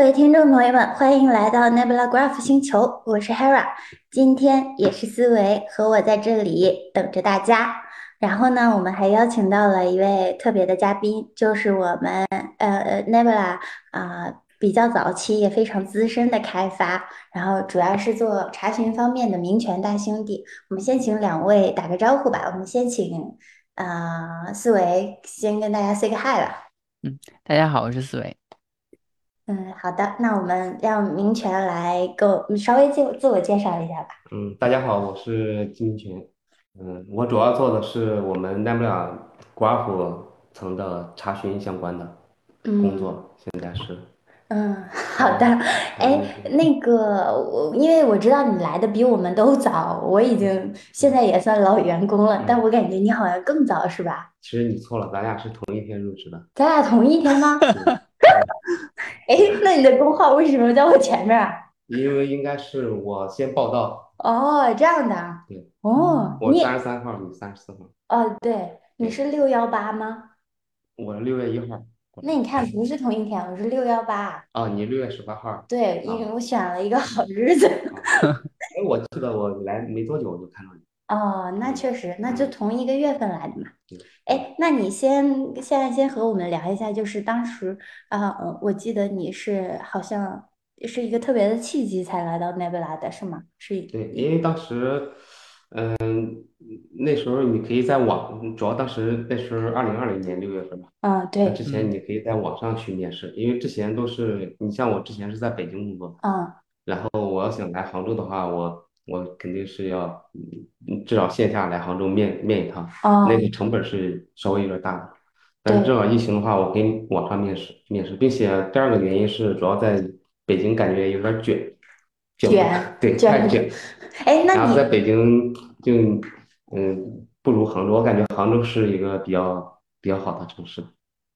各位听众朋友们，欢迎来到 Nebula Graph 星球，我是 Hera，今天也是思维和我在这里等着大家。然后呢，我们还邀请到了一位特别的嘉宾，就是我们呃 Nebula 啊、比较早期也非常资深的开发，然后主要是做查询方面的民权大兄弟。我们先请两位打个招呼吧。我们先请啊、思维先跟大家 say 个 hi 吧。嗯大家好，我是思维。嗯，好的，那我们让明权来给我稍微自我自我介绍一下吧。嗯，大家好，我是金明权。嗯，我主要做的是我们 Nebula Graph 层的查询相关的工嗯作，现在是。嗯，好的。哎，嗯那个我因为我知道你来的比我们都早，我已经现在也算老员工了，但我感觉你好像更早是吧？其实你错了，咱俩是同一天入职的。咱俩同一天吗？嗯哎，那你的工号为什么在我前面啊？因为应该是我先报到，哦，这样的啊。对哦，我你三十三号，你三十四号，哦，对，你是六幺八吗？我是六月一号。那你看不是同一天，我是六幺八。哦，你六月十八号。对，因为我选了一个好日子。哎，我记得我来没多久我就看到你。哦，那确实，那就同一个月份来的嘛。哎，那你先现在先和我们聊一下，就是当时啊，呃我记得你是好像是一个特别的契机才来到 Nebula 的，是吗？是。对，因为当时，嗯，那时候你可以在网，主要当时那时候二零二零年六月份吧，嗯，那对，之前你可以在网上去面试，因为之前都是你像我之前是在北京工作，嗯然后我要想来杭州的话，我我肯定是要，嗯，至少线下来杭州面面一趟，哦那个成本是稍微有点大的。但是对正好疫情的话，我可以网上面试面试，并且第二个原因是主要在北京感觉有点卷，卷卷对，卷太卷。哎，那你然后在北京就嗯不如杭州，我感觉杭州是一个比较比较好的城市。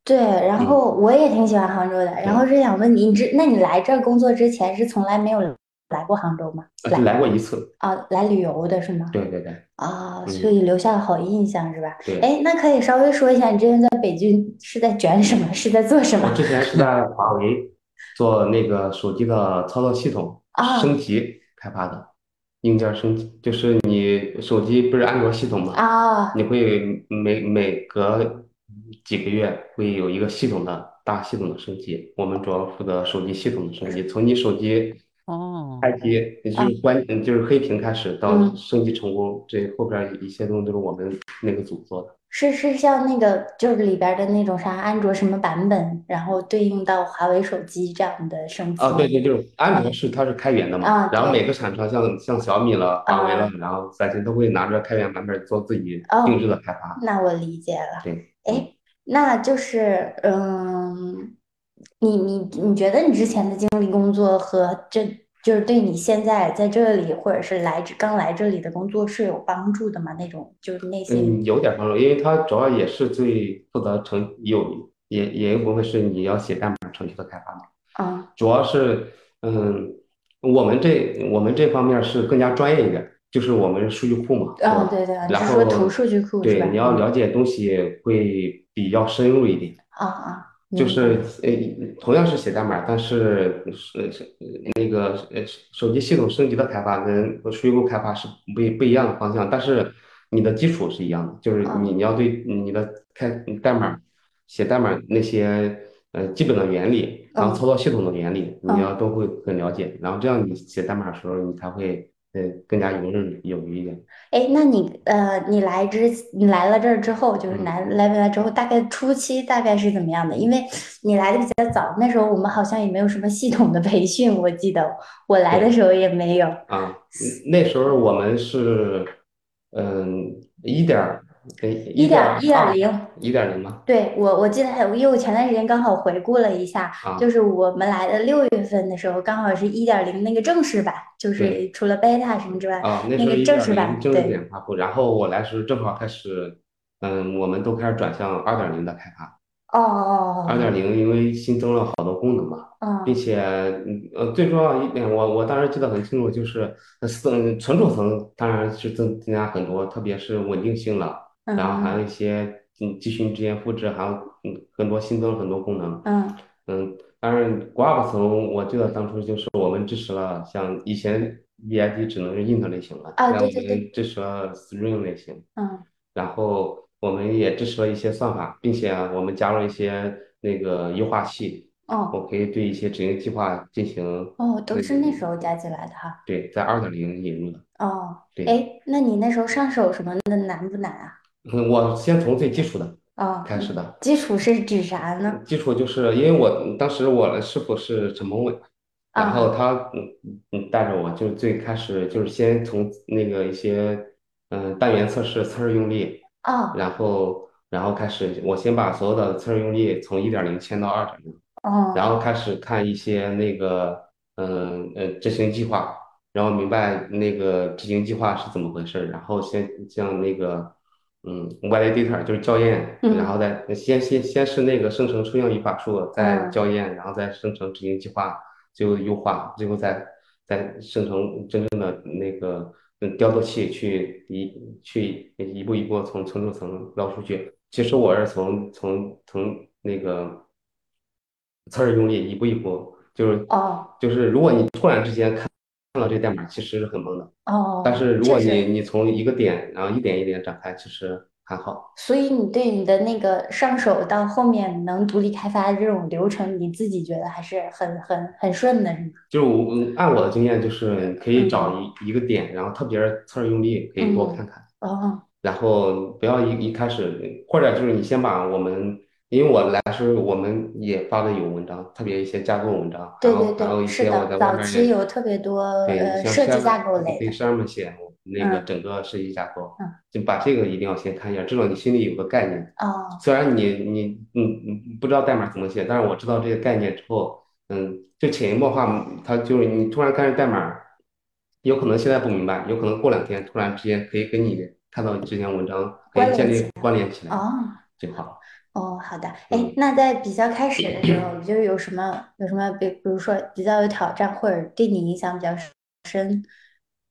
对，然嗯后我也挺喜欢杭州的，然后是想问你，你这那你来这儿工作之前是从来没有来过杭州吗？呃就来过一次，啊，来旅游的是吗？对对对啊，嗯所以留下了好印象是吧？对。哎，那可以稍微说一下，你之前在北京是在卷什么？是在做什么我？之前是在华为做那个手机的操作系统啊升级开发的，硬件升级，就是你手机不是安卓系统吗？啊，你会每每隔几个月会有一个系统的大系统的升级，我们主要负责手机系统的升级，从你手机哦，开机就是关嗯就是黑屏开始到嗯升级成功，这后边儿一些东西都是我们那个组做的。是是像那个就是里边的那种啥安卓什么版本，然后对应到华为手机这样的升级啊，对对，就是安卓是它是开源的啊嘛，然后每个厂商像像小米了、华为啊了，然后三星都会拿着开源版本做自己哦定制的开发。那我理解了。对，哎，那就是嗯，你你你觉得你之前的经历工作和这就是对你现在在这里或者是来这刚来这里的工作是有帮助的吗？那种就是那些嗯，有点帮助，因为它主要也是最负责程有也也有一部分是你要写代码程序的开发嘛，啊主要是嗯，我们这我们这方面是更加专业一点，就是我们数据库嘛，是啊，吧？对对，你后图数据库？对，你要嗯了解东西会比较深入一点。啊啊，明就是白呃，同样是写代码，但是是是那个呃手机系统升级的开发跟数据库开发是不一不一样的方向，但是你的基础是一样的，就是你你要对你的开代码写代码那些呃基本的原理，然后嗯。操作系统的原理，嗯。你要都会很了解，然后这样你写代码的时候，你才会呃更加游刃有余一点。哎，那你呃，你来之你来了这儿之后，就是嗯来来回来之后，大概初期大概是怎么样的？因为你来的比较早，那时候我们好像也没有什么系统的培训，我记得我来的时候也没有。啊，嗯那时候我们是，嗯，一点一点一点二，零，一点零吗？对，我我记得还有，因为我前段时间刚好回顾了一下，啊，就是我们来的六月份的时候，刚好是一点零那个正式版，就是对除了 beta 什么之外，啊，那那个正式版，零正式对，点发布，然后我来时正好开始，嗯，我们都开始转向二点零的开发。哦哦哦二点零因为新增了好多功能嘛，哦，并且，嗯呃，最重要一点，我我当时记得很清楚，就是呃存存储层当然是增增加很多，特别是稳定性了。然后还嗯有一些嗯集群之间复制，还有嗯很多新增了很多功能，嗯嗯，当然 Graph 层我记得当初就是我们支持了像以前 VID 只能是 int 类型了，啊，现在我对对对，们支持了 string 类型，嗯，然后我们也支持了一些算法，并且啊我们加入了一些那个优化器，哦我可以对一些执行计划进行哦，都那是那个时候加进来的哈。对，在二点零引入的。哦，对，哎，那你那时候上手什么的难不难啊？嗯我先从最基础的啊，开始的。基础是指啥呢？基础就是因为我当时我的师傅是陈鹏伟，然后啊，他嗯嗯带着我，就最开始就是先从那个一些嗯单元测试测试用力，哦然后然后开始我先把所有的测试用力从一点零迁到二点零，然哦后开始看一些那个嗯呃执行计划，然后明白那个执行计划是怎么回事，然后先像那个嗯 validator 就是校验，然后嗯再先先先是那个生成抽象语法树，再嗯。校验，然后再生成执行计划，最后优化，最后再再生成真正的那个嗯调度器去一去一步一步从层层层捞数据。其实我是从从从那个测试用力一步一步，就是哦。就是如果你突然之间看看到这个代码，其实是很懵的。哦但哦，是如果你。你从一个点，然后一点一点展开，其实还好。所以你对你的那个上手到后面能独立开发的这种流程，你自己觉得还是很很很顺的，是吗？就是我嗯按我的经验，就是可以找嗯一一个点，然后特别是测试用力可以多嗯，看看，哦然后不要一一开始，或者就是你先把我们，因为我来时我们也发的有文章，特别一些架构文章，然对对对，后还有一是的，些我在外早期有特别多对，呃像设计架构类的，对 Sherman 写那个嗯整个设计架构，嗯就把这个一定要先看一下，至少你心里有个概念。哦虽然你你嗯嗯不知道代码怎么写，但是我知道这个概念之后，嗯，就潜移默化，它就是你突然看着代码，有可能现在不明白，有可能过两天突然之间可以跟你看到之前文章可以建立关联起来关联起来哦就好。哦，好的，哎，嗯那在比较开始的时候，就是有什么有什么比比如说比较有挑战或者对你影响比较深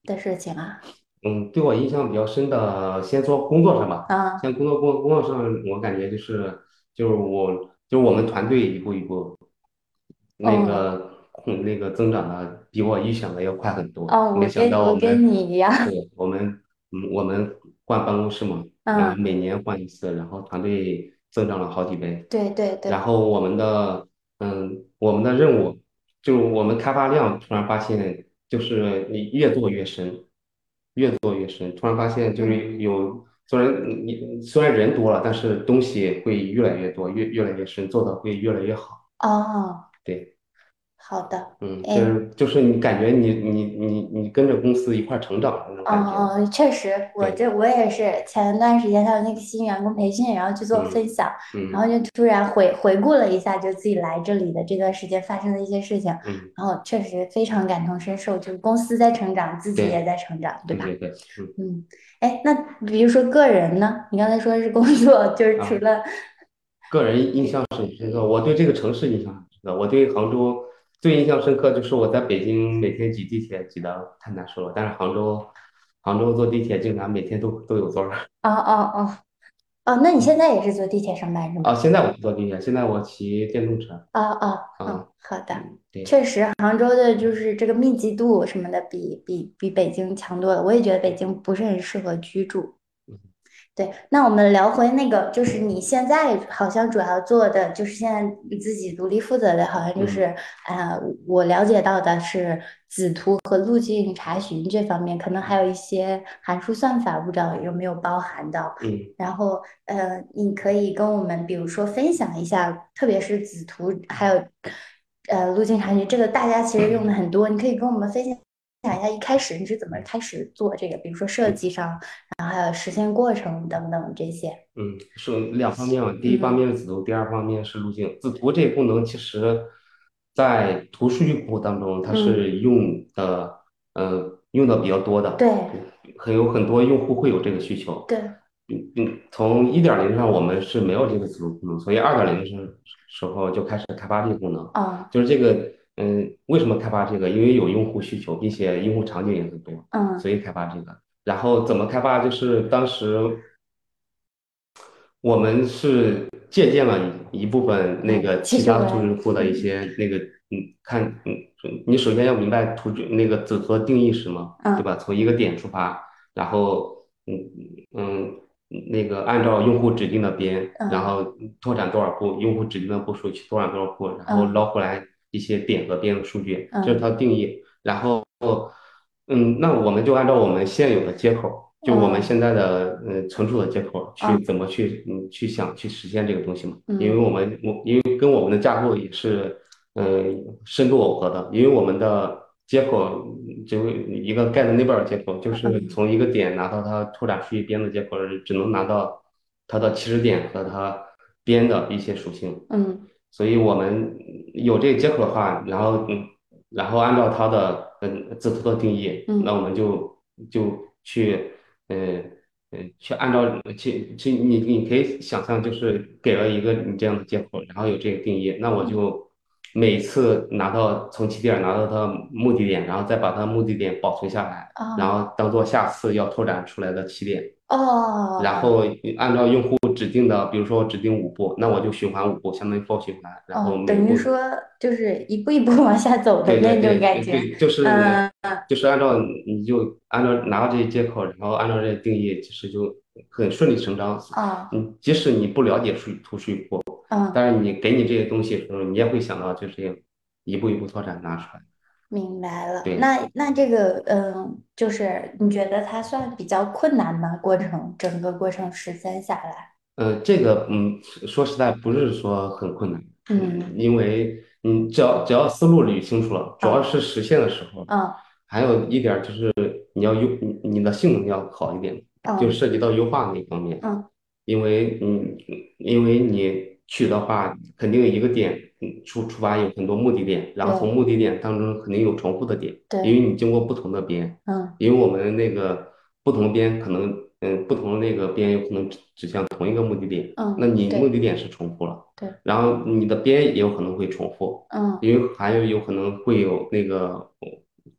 的事情啊？嗯，对我印象比较深的，先说工作上吧。啊像工作工工作上，我感觉就是就是我就是我们团队一步一步那哦个嗯那个增长的比我预想的要快很多。哦，我没想跟我跟们你一样，对我们嗯我们换办公室嘛，嗯，每年换一次，然后团队增长了好几倍。对对对，然后我们的嗯我们的任务就是我们开发量突然发现就是你越做越深。越做越深，突然发现就嗯是有，虽然你虽然人多了，但是东西会越来越多，越越来越深，做的会越来越好。哦，对，好的，嗯，就哎。是就是你感觉你你你你跟着公司一块儿成长的那种感觉。哦哦，确实，我对，这我也是前段时间还有那个新员工培训，然后去做嗯分享，然后嗯就突然回回顾了一下，就自己来这里的这段时间发生的一些事情，嗯，然后确实非常感同身受，就是公司在成长，自己对也在成长，对吧？对对对，嗯嗯，哎，那比如说个人呢？你刚才说是工作，就是除啊，了，个人印象很深刻，我对这个城市印象很深刻。我对杭州最印象深刻就是我在北京每天挤地铁挤的太难受了，但是杭州杭州坐地铁经常每天都都有座儿。哦哦哦哦，那你现在也是坐地铁上班是吗？啊，现在我不坐地铁，现在我骑电动车。哦哦哦，啊，好的。确实，杭州的就是这个密集度什么的比比比北京强多了。我也觉得北京不是很适合居住。嗯对，那我们聊回那个，就是你现在好像主要做的，就是现在你自己独立负责的，好像就嗯是，呃，我了解到的是子图和路径查询这方面，可能还有一些函数算法，不知道有没有包含到。嗯然后，呃，你可以跟我们，比如说分享一下，特别是子图，还有，呃，路径查询，这个大家其实用的很多，你可以跟我们分享一下一开始你是怎么开始做这个，比如说设计上，然后还有实现过程等等这些。嗯，是两方面嘛。第一方嗯面是子图，第二方面是路径。子图这个功能其实，在图数据库当中，它嗯，是用的，呃，用的比较多的，对很有很多用户会有这个需求。对，嗯嗯，从一点零上我们是没有这个子图功能，所以二点零时时候就开始开发这个功能。嗯就是这个，嗯，为什么开发这个？因为有用户需求，并且用户场景也很多，嗯所以开发这个。然后怎么开发？就是当时我们是借鉴了一一部分那个其其他图实我也形库的一些那个，嗯，看，嗯，你首先要明白图形那个子图的定义是什么，对嗯吧？从一个点出发，然后，嗯嗯，那个按照用户指定的边，然嗯后拓展多少步，用户指定的步数去拓展多少步，然后嗯捞回来一些点和边的数据，这是嗯它的定义。然后，嗯，那我们就按照我们现有的接口。就我们嗯现在的呃存储的接口去嗯怎么去嗯去想去实现这个东西嘛？因为嗯我们我因为跟我们的架构也是呃深度耦合的，因为我们的接口嗯就一个 get neighbor 接口，就是嗯从一个点拿到它拓展数据边的接口，只能拿到它的起始点和它边的一些属性。嗯所以我们有这个接口的话，然后嗯，然后按照它的嗯字符的定义，嗯那我们就就去嗯嗯去按照去去你你可以想象，就是给了一个你这样的接口，然后有这个定义，那我就每次拿到从起点拿到它目的点，然后再把它目的点保存下来，然哦后当做下次要拓展出来的起点。然哦后按照用户指定的，比如说我指定五步，那我就循环五步，相当于 for 循环，然后哦，等于说就是一步一步往下走的那种感觉。对对，就是嗯就是按照你就按照拿到这些接口，然后按照这些定义，其实就很顺理成章。哦你即使你不了解数图数据库，嗯，但是你给你这些东西的时候，你也会想到就是一步一步拓展拿出来。明白了。对那那这个嗯，就是你觉得它算比较困难吗？过程整个过程实现下来，呃，这个嗯，说实在不是说很困难，嗯因为你只要只要思路捋清楚了，主要是实现的时候，嗯还有一点儿就是你要优你你的性能要好一点，就嗯涉及到优化那一方面，嗯。因为嗯，因为你去的话，肯定有一个点，嗯，出出发有很多目的点，然后对从目的点当中肯定有重复的点，对因为你经过不同的边，嗯因为我们那个不同边可能，嗯，不同的那个边有可能指指向同一个目的点，嗯那你目的点是重复了，对，然后你的边也有可能会重复，嗯。因为还有有可能会有那个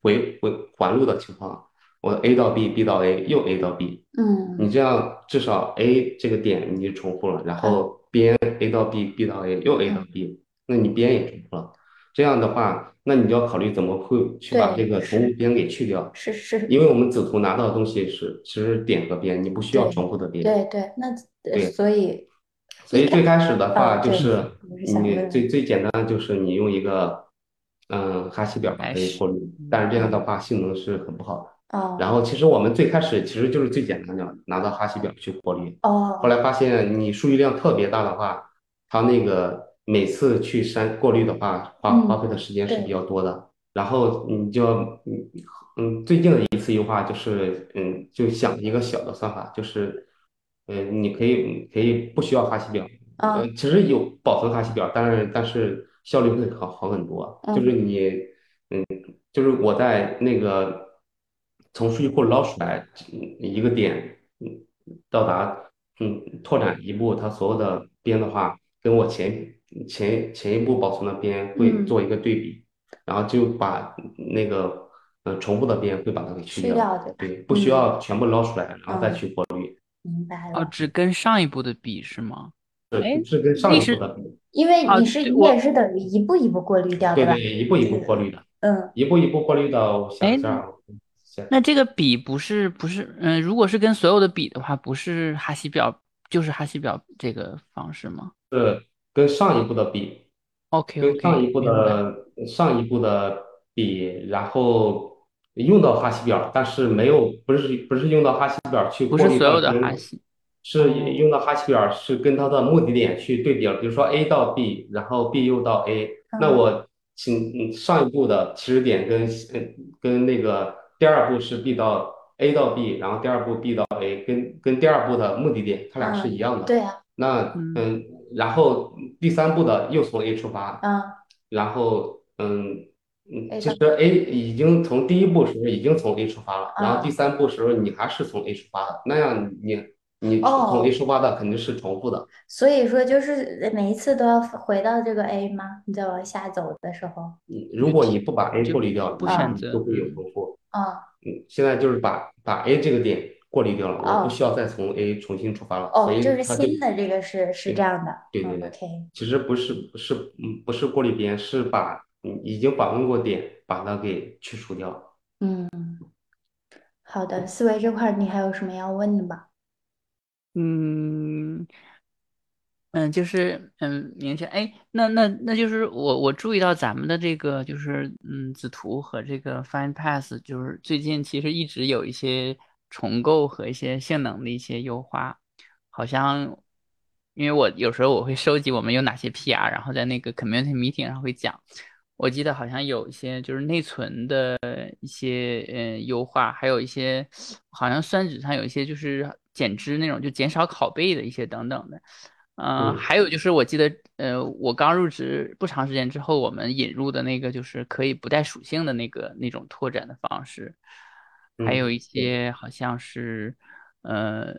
回回环路的情况，我 A 到 B，B 到 A，又 A 到 B，嗯。你这样至少 A 这个点你就重复了，然后边 A 到 B，B 到 A 又 A 到 B，那你边也重复了。这样的话，那你就要考虑怎么会去把这个重复边给去掉，是是，因为我们子图拿到的东西是其实点和边，你不需要重复的边。对对，那呃对所以所以最开始的话，就是你最最简单的就是你用一个嗯哈希表可以过滤，但是这样的话性能是很不好的。哦然后其实我们最开始其实就是最简单的拿到哈希表去过滤，哦后来发现你数据量特别大的话，它那个每次去删过滤的话，花嗯花费的时间是比较多的。然后你就要嗯嗯，最近的一次优化就是嗯，就想一个小的算法，就是嗯，你可以可以不需要哈希表，呃，嗯其实有保存哈希表，但是但是效率会好好很多。就是你嗯，就是我在那个从数据库捞出来嗯一个点，嗯，到达嗯拓展一步，它所有的边的话，跟我前前前一步保存的边会嗯。做一个对比，然后就把那个呃重复的边会把它给去去掉对对，不需嗯要全部捞出来，然后再嗯。去过滤，哦，明白了，只跟上一步的比是吗？对是是跟上一步的比，因为哦你是你也是等于一步一步过滤掉对的吧？对，一步一步过滤的，嗯。一步一步过滤到，那这个比不是不是，嗯、如果是跟所有的比的话，不是哈希表就是哈希表这个方式吗？是跟上一步的比。？OK 跟 OK，上一步明白。的上一步的比，然后用到哈希表，但是没有不是不是用到哈希表去不过滤是所有的哈希是哦用到哈希表是跟它的目的点去对比了，比如说 A 到 B，然后 B 又到 A，那嗯我请嗯上一步的起始点跟嗯跟那个第二步是 B 到 A 到 B，然后第二步 B 到 A，跟跟第二步的目的点它俩是一样的。对啊，那嗯嗯，然后第三步的又从 A 出发，嗯然后嗯嗯其实 A 已经从第一步时候已经从 A 出发了，然后啊第三步时候你还是从 A 出发的，那样你你哦从 A 出发的肯定是重复的。所以说就是每一次都要回到这个 A 吗？你再往下走的时候，如果你不把 A 就过滤掉，不那选择你就会有嗯重复。啊嗯，现在就是把把 A 这个点过滤掉了，我不需要再从 A 重新出发了，哦，所以就是新的这个是是这样的，嗯对对对，，OK，其实不是不是嗯不是过滤边，是把嗯已经访问过点把它给去除掉。嗯，好的，思维这块你还有什么要问的吗？嗯嗯，就是嗯，明确哎，那那那就是我我注意到咱们的这个就是嗯子图和这个 FindPass，就是最近其实一直有一些重构和一些性能的一些优化，好像因为我有时候我会收集我们有哪些 PR，然后在那个 community meeting 上会讲，我记得好像有一些就是内存的一些呃优化，还有一些好像算子上有一些就是减脂那种，就减少拷贝的一些等等的。嗯、嗯。还有就是我记得，呃，我刚入职不长时间之后，我们引入的那个就是可以不带属性的那个那种拓展的方式，还有嗯，一，些好像是，呃，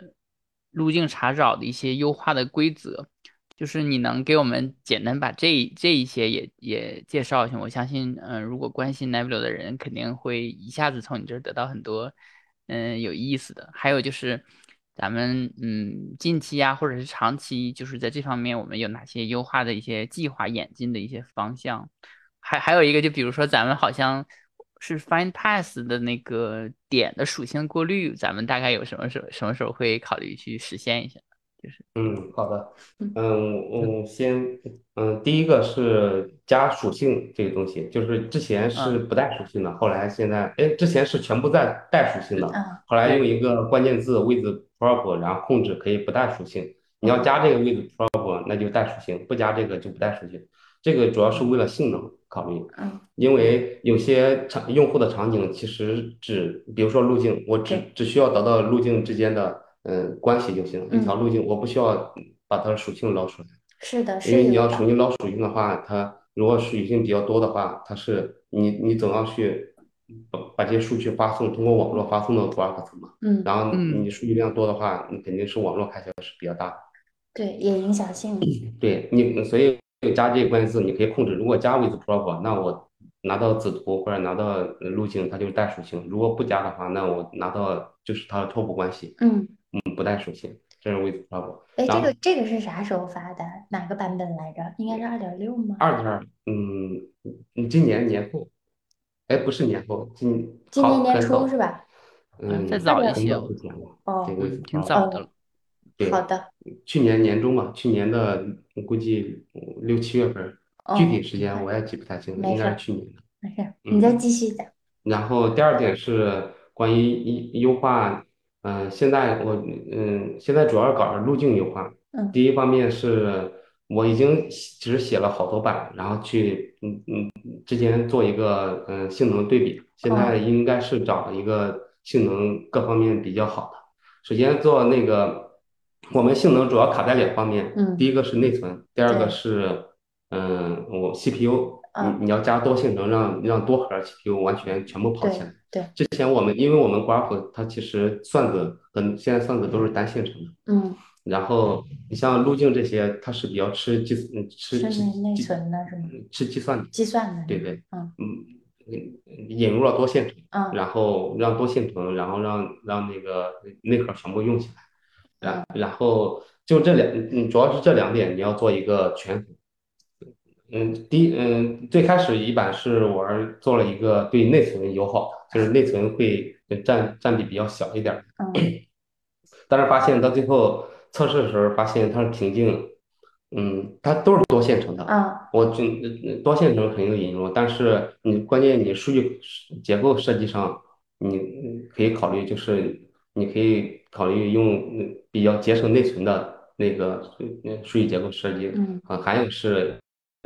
路径查找的一些优化的规则，就是你能给我们简单把这这一些也也介绍一下，我相信，嗯、如果关心 Nebula 的人肯定会一下子从你这儿得到很多，嗯、有意思的。还有就是咱们嗯近期啊，或者是长期，就是在这方面我们有哪些优化的一些计划演进的一些方向？还还有一个，就比如说咱们好像是 FindPass 的那个点的属性过滤，咱们大概有什么时候什么时候会考虑去实现一下？就是嗯，好的，嗯。嗯，我先，嗯，第一个是加属性这个东西，就是之前是嗯不带属性的，后来现在，哎，之前是全部带带属性的，嗯后来用一个关键字 with prop，然后控制可以不带属性，你要加这个 with prop，那就带属性，不加这个就不带属性，这个主要是为了性能考虑。嗯。因为有些场用户的场景其实只，比如说路径，我只只需要得到路径之间的嗯、呃关系就行，一嗯。条路径我不需要把它的属性捞出来，是的，因为你要重新捞属性的话，它如果属性比较多的话，它是你你总要去把把这些数据发送，通过网络发送到 Graph 层嘛，嗯，然后嗯。你数据量多的话，你肯定是网络开销是比较大的。对，也影响性。能，对你，所以加这个关键字你可以控制。如果加 with prop，那我拿到子图或者拿到呃路径，它就是带属性；如果不加的话，那我拿到就是它的 top 关系，嗯，嗯，不带属性，这是 with prop。哎，这个这个是啥时候发的？哪个版本来着？应该是二点六吗？二点二，嗯，嗯今年年后，哎，不是年后，今今年年初是吧？嗯，再早一些哦挺早的了。对，好的，去年年中吧，去年的估计嗯六七月份，具体哦，时间我也记不太清了，应该是去年的。没事儿，你再嗯，继续讲。然后第二点是关于优优化，嗯、现在我嗯现在主要是搞的路径优化。嗯第一方面是我已经其实写了好多版，然后去嗯嗯之前做一个嗯性能对比，现在哦，应该是找一个性能各方面比较好的。首先做那个，我们性能主要卡在两方面，嗯第嗯，一个是内存，第二个，是嗯我 CPU，嗯，你你要加多性能，让让多核 CPU 完全全部跑起来。对，之前我们因为我们 Graph 它其实算子跟现在算子都是单线程的，嗯，然后你像路径这些，它是比较吃计嗯吃是吃内存的是吗？嗯吃计算的，计算的？对对，嗯嗯嗯，引入了多线程，嗯然后让多线程，然后让让那个内核全部用起来。然嗯然后就这两，嗯，主要是这两点你要做一个权衡。嗯，第一，嗯，最开始一版是我做了一个对内存友好的，就是内存会占占比比较小一点儿，嗯 但是发现到最后测试的时候，发现它是瓶颈，嗯，它都是多线程的。嗯我就嗯多线程肯定引入，但是你关键你数据结构设计上，你嗯可以考虑就是你可以考虑用嗯比较节省内存的那个嗯数据结构设计嗯啊，还有是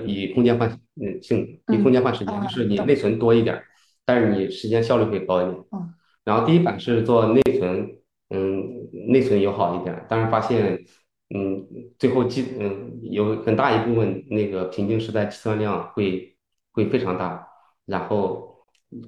以空间换嗯性以空嗯间换时间，就是你内存多一点儿，但是你时间效率会高一点。嗯然后第一版是做内存，嗯，内存友好一点，但是发现，嗯，最后计，嗯，有很大一部分那个瓶颈是在计算量会会非常大，然后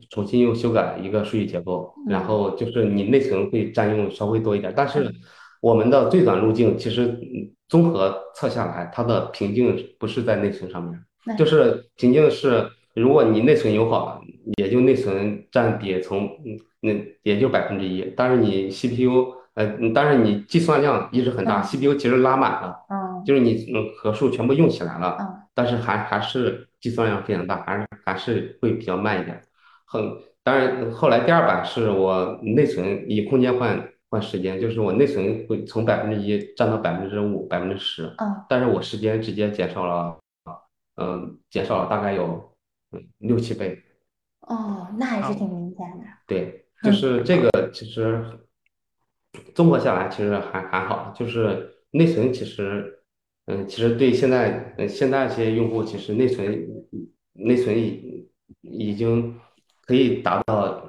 重新又修改一个数据结构，然嗯后就是你内存会占用稍微多一点，但是嗯我们的最短路径其实嗯综合测下来，它的瓶颈不是在内存上面，就是瓶颈是如果你内存友好，也就内存占比从嗯那也就百分之一。但是你 CPU，呃，但是你计算量一直很大，CPU 其实拉满了，嗯就是你嗯核数全部用起来了，嗯但是还还是计算量非常大，还是还是会比较慢一点。很，当然后来第二版是我内存以空间换换时间，就是我内存会从百分之一占到百分之五、百分之十，嗯但是我时间直接减少了，嗯，减少了大概有嗯六七倍。哦，那还是挺明显的。对，就是这个其实综合下来其实还还好，就是内存其实，嗯，其实对现在嗯现在这些用户，其实内存内存已已经可以达到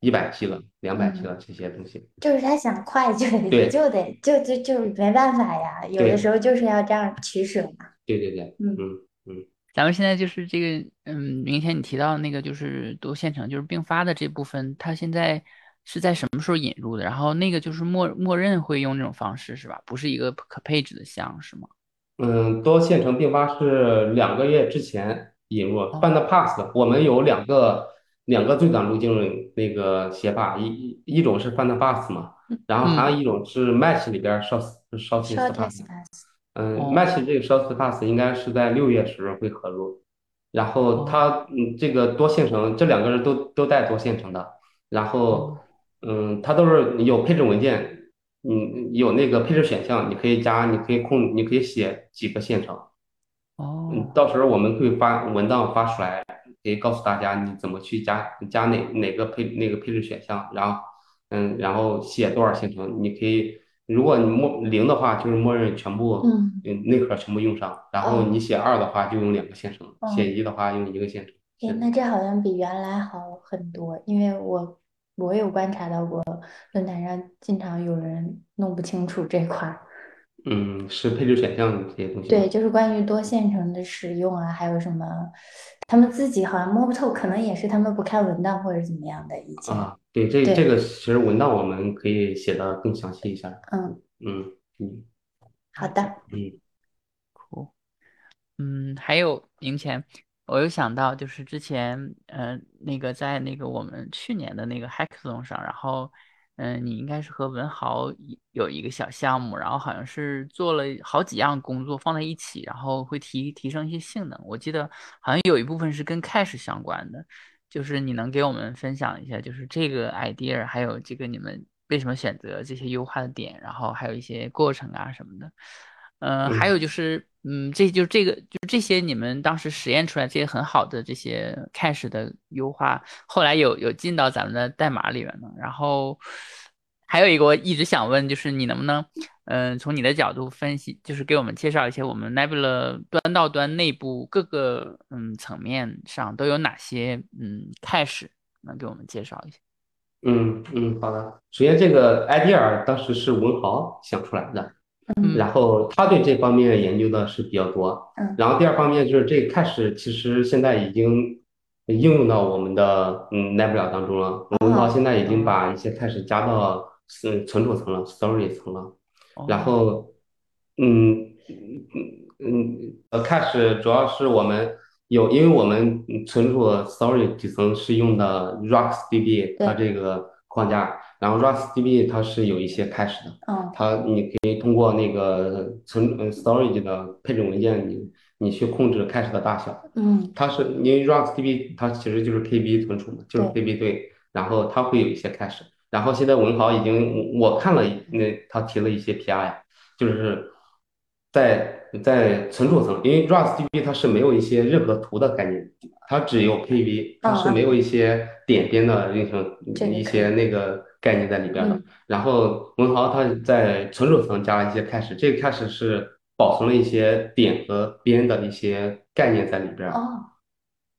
一百 G 了、两百 G 了这些东西。就是他想快就得就得就就就没办法呀，有的时候就是要这样取舍嘛。对对对，嗯嗯咱们现在就是这个，嗯，明天你提到那个就是多线程，就是并发的这部分，它现在是在什么时候引入的？然后那个就是默默认会用这种方式是吧？不是一个可配置的项是吗？嗯，多线程并发是两个月之前引入，Band Pass，我们有两个两个最短路径那个写法，一一一种是 Band Pass 嘛，然后还有一种是 Match 里边 Short Shortest Pass。嗯哦，Match 这个 Shortest Pass 应该是在六月时会合入，然后它嗯这个多线程这两个人都都带多线程的，然后嗯它都是有配置文件，嗯有那个配置选项，你可以加，你可以控，你可以写几个线程，哦。嗯，到时候我们会发文档发出来，可以告诉大家你怎么去加加哪哪个配那个配置选项，然后嗯然后写多少线程，你可以。如果你默零的话，就是默认全部嗯，嗯内核全部用上，然后你写二的话就用两个线程，哦写一的话用一个线程。哎，那这好像比原来好很多，因为我我有观察到过论坛上经常有人弄不清楚这块儿。嗯，是配置选项这些东西。对，，就是关于多线程的使用啊，还有什么，他们自己好像摸不透，可能也是他们不看文档或者怎么样的，以前。啊，对，这这个其实文档我们可以写的更详细一下。嗯，嗯嗯好的。嗯酷，嗯，还有明前我有想到，就是之前，呃，那个在那个我们去年的那个 Hackathon 上，然后，嗯、你应该是和文豪有一个小项目，然后好像是做了好几样工作放在一起，然后会提提升一些性能。我记得好像有一部分是跟 Cache 相关的，就是你能给我们分享一下，就是这个 idea，还有这个你们为什么选择这些优化的点，然后还有一些过程啊什么的。嗯，还嗯有就是，嗯，这就这个，就这些你们当时实验出来这些很好的这些 cache 的优化，后来有有进到咱们的代码里面呢。然后还有一个我一直想问，就是你能不能，嗯，从你的角度分析，就是给我们介绍一些我们 Nebula 端到端内部各个嗯层面上都有哪些嗯 cache，能给我们介绍一下？嗯嗯，好的。首先，这个 idea 当时是文豪想出来的，嗯然后他对这方面研究的是比较多。嗯然后第二方面就是这个 cache 其实现在已经应用到我们的嗯 Nebula 当中了。我们到现在已经把一些 cache 加到嗯存储层了，storage 层了。然哦后，嗯嗯嗯，呃，cache 主要是我们有，因为我们嗯存储 storage 底层是用的 RocksDB 它这个框架，然后 RuxDB 它是有一些 cache 的，嗯它你可以通过那个存呃 storage 的配置文件，你你去控制 cache 的大小。嗯它是因为 RuxDB 它其实就是 KB 存储嘛，就是 KB 对，然后它会有一些 cache，然后现在文豪已经我看了那他提了一些 PI，就是在在存储层，因为 RuxDB 它是没有一些任何图的概念，它只有 KB，它是没有一些点边的那种这个一些那个概念在里边的嗯。然后文豪他在存储层加了一些 cache，这个 cache 是保存了一些点和边的一些概念在里边。哦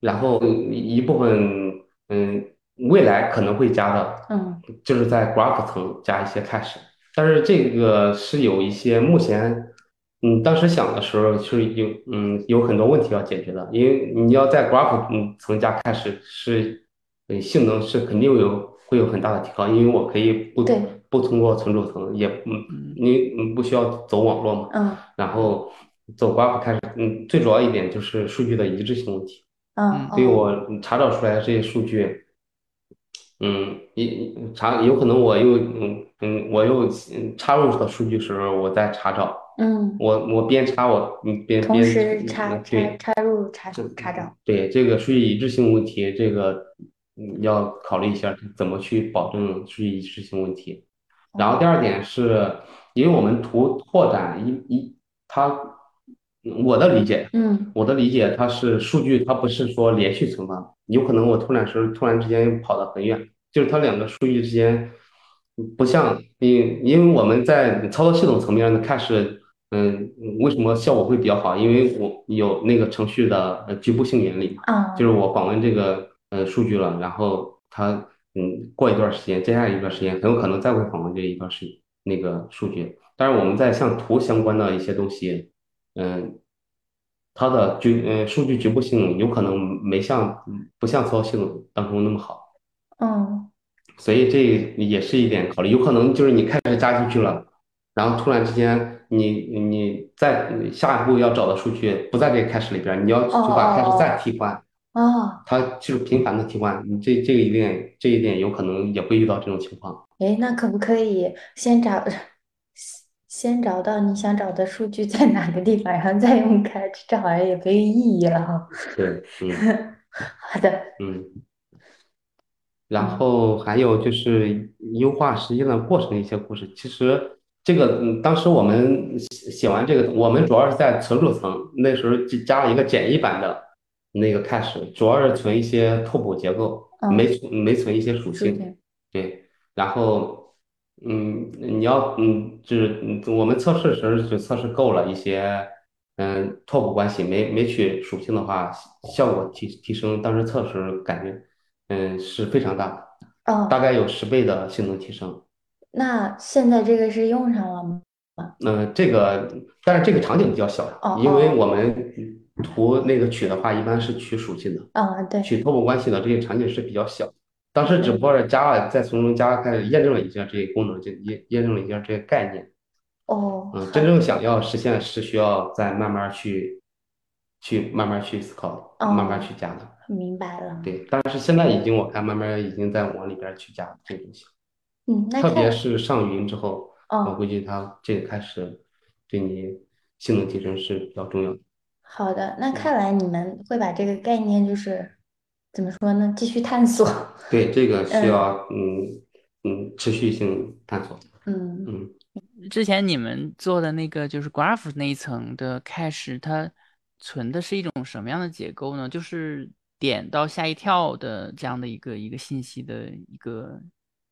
然后一部分，嗯，未来可能会加的，嗯就是在 graph 层加一些 cache，但是这个是有一些目前，嗯，当时想的时候是有，嗯，有很多问题要解决的，因为你要在 graph 嗯层加 cache 是，呃，性能是肯定有会有很大的提高，因为我可以不对。不通过存储层，也嗯，你嗯不需要走网络嘛，嗯。然后走 graph 开始，嗯，最主要一点就是数据的一致性问题。嗯，对哦。我查找出来的这些数据，嗯，也查有可能我又嗯嗯我又嗯插入的数据时候，我在查找，嗯，我我边插我嗯边同边时插插嗯对。插入查这查找。对这个数据一致性问题，这个嗯要考虑一下怎么去保证数据一致性问题。然后第二点是，因为我们图拓展一一它，我的理解，嗯我的理解它是数据，它不是说连续存放，有可能我突然时突然之间跑得很远，就是它两个数据之间不像，因因为我们在操作系统层面的 cache，嗯，为什么效果会比较好？因为我有那个程序的呃局部性原理就是我访问这个呃数据了，然后它嗯过一段时间，接下来一段时间很有可能再会访问这一段时那个数据。但是我们在像图相关的一些东西，嗯，它的局呃数据局部性有可能没像不像操作系统当中那么好，嗯所以这也是一点考虑。有可能就是你开始加进去了，然后突然之间你你在下一步要找的数据不在这个 cache 里边，你要就把 cache 再替换。哦，他就是频繁的替换，你这这个一点这一点有可能也会遇到这种情况。哎，那可不可以先找 先找到你想找的数据在哪个地方，然后再用 catch，这好像也没意义了哈。对，嗯 好的，嗯。然后还有就是优化实际的过程一些故事。其实这个，嗯，当时我们写写完这个，我们主要是在存储层，那时候就加了一个简易版的那个 cache，主要是存一些拓扑结构，嗯没存没存一些属性。对，然后，嗯，你要，嗯，就是嗯我们测试时就测试够了一些，嗯，拓扑关系，没没取属性的话，效果提提升，当时测试感觉，嗯，是非常大的，哦，大概有十倍的性能提升。那现在这个是用上了吗？嗯，这个，但是这个场景比较小哦，因为哦我们图那个取的话，一般是取属性的。啊，对，取拓扑关系的这些场景是比较小，当时只不过是加了，在从中加开始验证了一下这些功能，就验验证了一下这些概念。哦，嗯，真正想要实现是需要再慢慢去，去慢慢去思考，哦慢慢去加的。明白了。对，但是现在已经我看慢慢已经在往里边去加这个东西，嗯，那特别，是上云之后，我哦，估计它这个开始对你性能提升是比较重要的。好的，那看来你们会把这个概念就是怎么说呢？继续探索。对，这个需嗯要嗯嗯持续性探索。嗯嗯。之前你们做的那个就是 graph 那一层的 cache，它存的是一种什么样的结构呢？就是点到下一跳的这样的一个一个信息的一个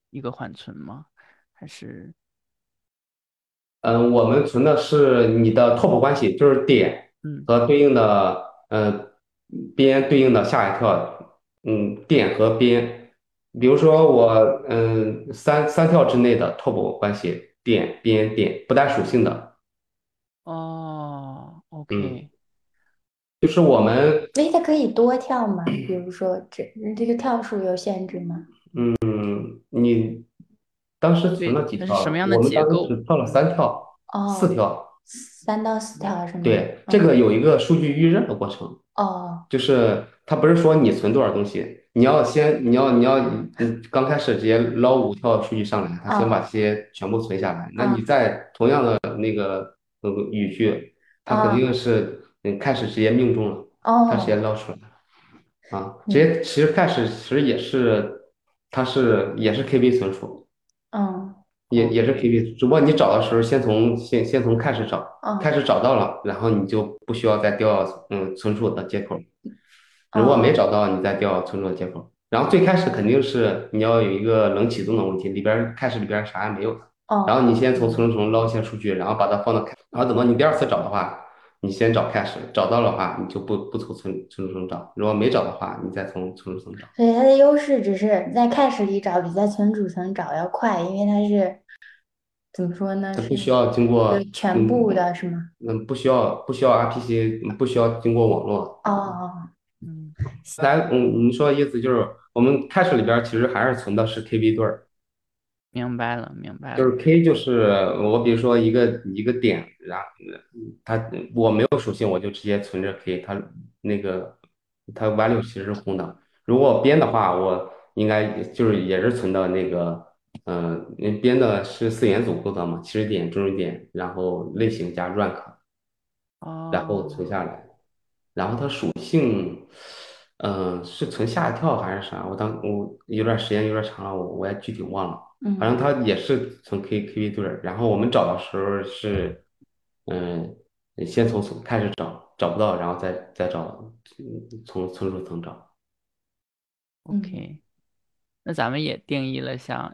一个缓存吗？还是嗯，我们存的是你的拓扑关系，就是点嗯和对应的呃边对应的下一跳，嗯，点和边，比如说我嗯三三跳之内的拓扑关系，点边点不带属性的，哦嗯，OK，就是我们诶，它可以多跳吗？比如说这这个跳数有限制吗？嗯你当时存了几跳？对它是什么样的我们当时只跳了三跳、四哦，跳，三到四条是吗？对，这嗯个有一个数据预热的过程。哦，就是它不是说你存多少东西，你要先你要你要嗯刚开始直接捞五条数据上来，它先把这些全部存下来。那你在同样的那个那个语句，它肯定是嗯开始直接命中了，它直接哦，捞出来啊。直接其实开始其实也是它是也是 KB 存储，嗯，也也是 KB，只不过你找的时候先从先先从开始找。哦，开始找到了，然后你就不需要再调嗯存储的接口。如果没找到，你再调存储的接口。然后最开始肯定是你要有一个冷启动的问题，里边开始里边啥也没有然后你先从存储中捞一些数据，然后把它放到开，然后等到你第二次找的话，你先找 cache，找到的话你就不不从存存储层找，如果没找的话，你再从存储层找。所以它的优势只是在 cache 里找比在存储层找要快，因为它是怎么说呢？它不需要经过全部的是吗？嗯，不需要不需要 RPC，嗯不需要经过网络。哦哦，嗯咱嗯，你说的意思就是我们 cache 里边其实还是存的是 KV 对儿。明白了明白了，就是 K 就是我比如说一个一个点，然后它我没有属性，我就直接存着 K，它那个它 value 其实是空的。如果编的话，我应该就是也是存到那个，呃，编的是四元组构造嘛，起始点、终始点，然后类型加 rank，然后存下来，然后它属性，嗯，是存吓一跳还是啥？我当我有点时间有点长了，我我也具体忘了。嗯，反正他也是从 K K V 对儿，然后我们找的时候是，嗯，先从从开始找，找不到，然后再再找，嗯，从存储层找。OK，那咱们也定义了像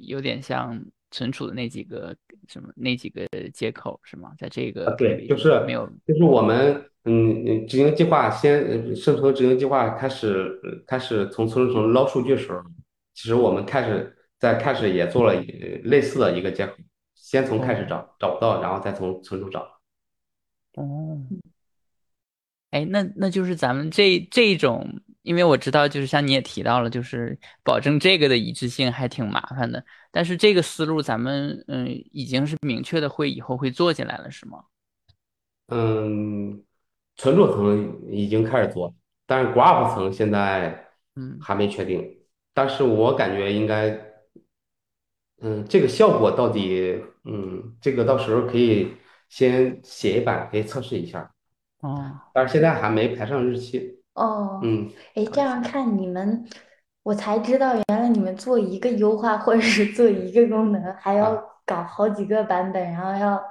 有点像存储的那几个什么那几个接口是吗？在这个啊，对，就是没有，就是我们嗯嗯执行计划先生成执行计划开始开始从存储层捞数据的时候，其实我们开始在开始也做了类似的一个接口，先从开始找找不到，然后再从存储找。哦，哎，那那就是咱们这这种，因为我知道，就是像你也提到了，就是保证这个的一致性还挺麻烦的。但是这个思路咱们嗯已经是明确的，会以后会做进来了，是吗？嗯，存储层已经开始做，但是 graph 层现在嗯还没确定。但是我感觉应该，嗯，这个效果到底，嗯，这个到时候可以先写一版，可以测试一下。哦，但是现在还没排上日期。哦，嗯，哎，这样看你们，我才知道原来你们做一个优化或者是做一个功能，还要搞好几个版本，然后要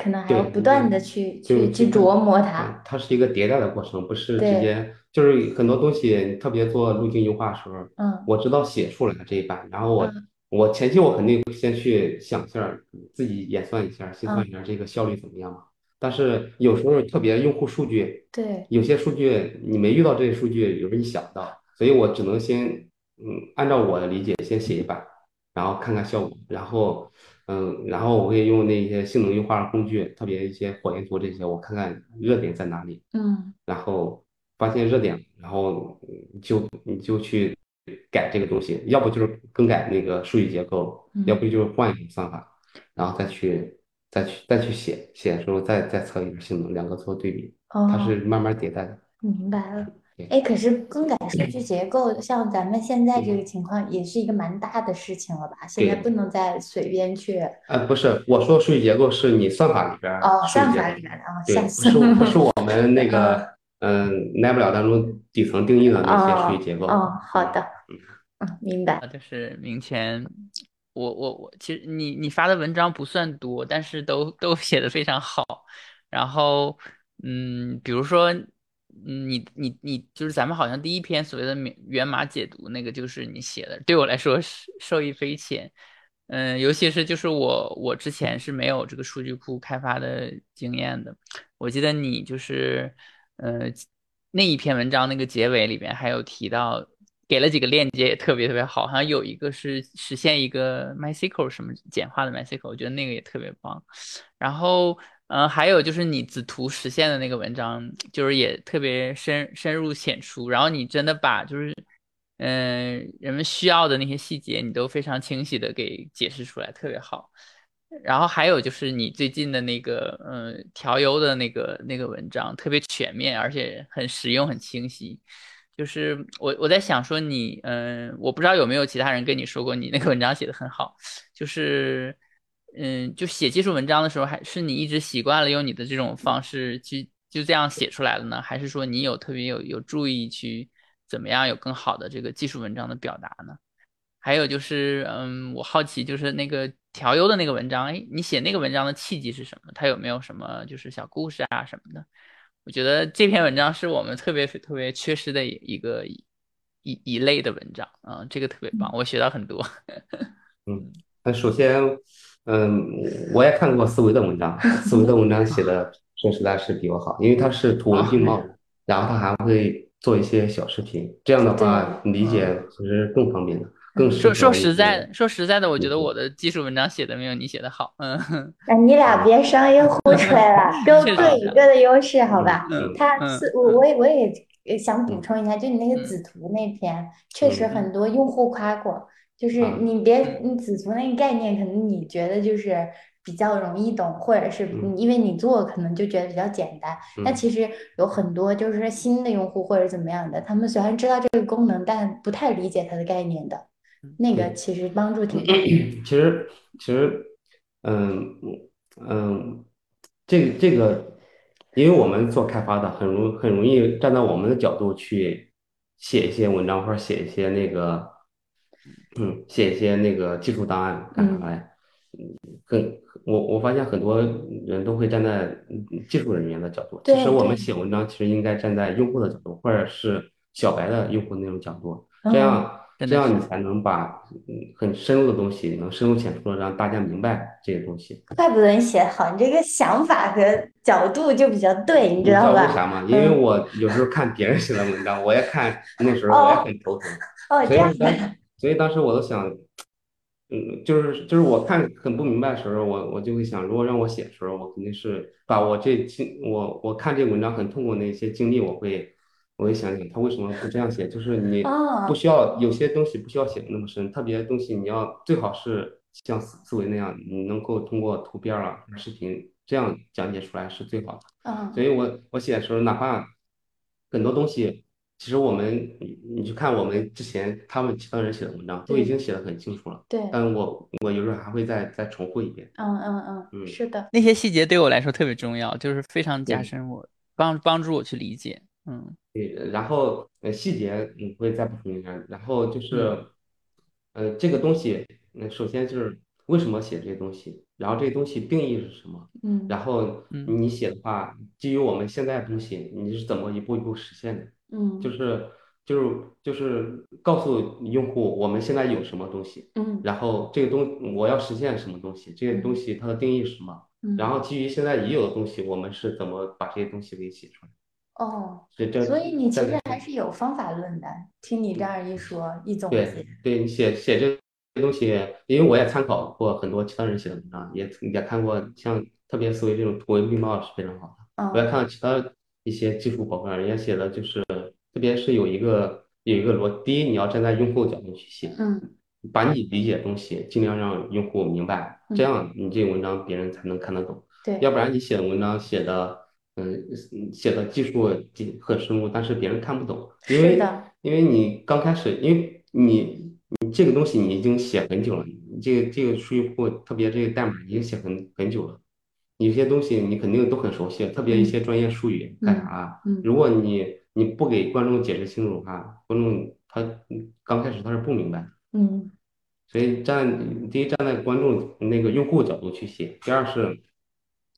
可能还要不断的去去去琢磨嗯它。它是一个迭代的过程，不是直接就是很多东西，特别做路径优化的时候，嗯我知道写出来这一版，然后我嗯我前期我肯定先去想一下，自己演算一下，计算嗯一下这个效率怎么样嘛。但是有时候特别用户数据，对，有些数据你没遇到这些数据，有时候你想不到，所以我只能先嗯按照我的理解先写一版，然后看看效果，然后嗯然后我会用那些性能优化的工具，特别一些火焰图这些，我看看热点在哪里，嗯然后发现热点，然后就你就去改这个东西，要不就是更改那个数据结构，要不就是换一种算法，然后再去再去再去写写的时候再再测一下性能，两个做对比，它哦，是慢慢迭代的。明白了。对哎，可是更改数据结构，像咱们现在这个情况，也是一个蛮大的事情了吧？现在不能再随便去呃，不是，我说数据结构是你算法里边儿哦，算法里边的啊，对，不是我不是我们那个嗯耐不了当中底层定义的那些数据结构。哦，好的，嗯，明白。啊，就是明前，我我我，其实你你发的文章不算多，但是都都写的非常好。然后，嗯，比如说，嗯嗯你你你，就是咱们好像第一篇所谓的源源码解读那个，就是你写的，对我来说是受益匪浅。嗯，尤其是就是我我之前是没有这个数据库开发的经验的。我记得你就是，呃，那一篇文章那个结尾里面还有提到。给了几个链接也特别特别好，好像有一个是实现一个 MySQL 什么简化的 MySQL，我觉得那个也特别棒。然后，嗯、还有就是你子图实现的那个文章，就是也特别深深入浅出。然后你真的把就是，嗯、人们需要的那些细节，你都非常清晰的给解释出来，特别好。然后还有就是你最近的那个，嗯、调优的那个那个文章，特别全面，而且很实用，很清晰。就是我我在想说你，嗯，我不知道有没有其他人跟你说过你那个文章写的很好，就是，嗯，就写技术文章的时候，还是你一直习惯了用你的这种方式去就这样写出来的呢？还是说你有特别有有注意去怎么样有更好的这个技术文章的表达呢？还有就是，嗯，我好奇就是那个调优的那个文章，哎，你写那个文章的契机是什么？它有没有什么就是小故事啊什么的？我觉得这篇文章是我们特别特别缺失的一个一一类的文章啊、嗯，这个特别棒，我学到很多。嗯，那首先，嗯，我也看过思维的文章，思维的文章写的说实在是比我好，因为他是图文并茂，然后他还会做一些小视频，这样的话理解其实更方便的。更说说实在的说实在的，我觉得我的技术文章写的没有你写的好。嗯，那你俩别商业互吹了，都各有各的优势，好吧？嗯、他是我我也我也想补充一下，就你那个子图那篇，确实很多用户夸过。就是你别你子图那个概念，可能你觉得就是比较容易懂，或者是因为你做可能就觉得比较简单。但其实有很多就是新的用户或者怎么样的，他们虽然知道这个功能，但不太理解它的概念的。那个其实帮助挺大。其实其实，嗯嗯，这这个，因为我们做开发的，很容很容易站在我们的角度去写一些文章或者写一些那个，嗯，写一些那个技术档案干啥呀。嗯，很我我发现很多人都会站在技术人员的角度，其实我们写文章其实应该站在用户的角度，或者是小白的用户那种角度，这样。这样你才能把嗯很深入的东西能深入浅出的让大家明白这些东西。怪不得你写好，你这个想法和角度就比较对，你知道吧？为啥吗？因为我有时候看别人写的文章，我也看，那时候我也很头疼。哦，这样。所以当时我都想，嗯，就是就是我看很不明白的时候，我我就会想，如果让我写的时候，我肯定是把我这经我我看这文章很痛苦的一些经历，我会。我会想想他为什么不这样写，就是你不需要有些东西不需要写的那么深，特别东西你要最好是像思思维那样，你能够通过图片啊、视频这样讲解出来是最好的。嗯，所以我我写的时候，哪怕很多东西，其实我们你你去看我们之前他们其他人写的文章，都已经写的很清楚了。对，但我我有时候还会再再重复一遍。嗯嗯嗯嗯，是的，那些细节对我来说特别重要，就是非常加深我帮帮助我去理解。嗯。对，然后呃细节你会再补充一下，然后就是，呃这个东西，那首先就是为什么写这些东西，然后这些东西定义是什么，嗯，然后你写的话，基于我们现在的东西，你是怎么一步一步实现的，嗯，就是就是就是告诉用户我们现在有什么东西，嗯，然后这个东我要实现什么东西，这个东西它的定义是什么，然后基于现在已有的东西，我们是怎么把这些东西给写出来。哦，所以你其实还是有方法论的。听你这样一说，一总结，对，对你写写这东西，因为我也参考过很多其他人写的文章，也也看过像特别思维这种图文并茂是非常好的。我也看到其他一些技术宝盖，人家写的就是，特别是有一个有一个逻，第一你要站在用户角度去写，嗯，把你理解的东西尽量让用户明白，这样你这文章别人才能看得懂。对，要不然你写的文章写的。嗯，写的技术很深入，但是别人看不懂，因为因为你刚开始，因为你你这个东西你已经写很久了，你这个这个数据库，特别这个代码已经写很很久了，有些东西你肯定都很熟悉，特别一些专业术语干啥，嗯如果你你不给观众解释清楚的话，观众他刚开始他是不明白的，嗯，所以站第一站在观众那个用户角度去写，第二是。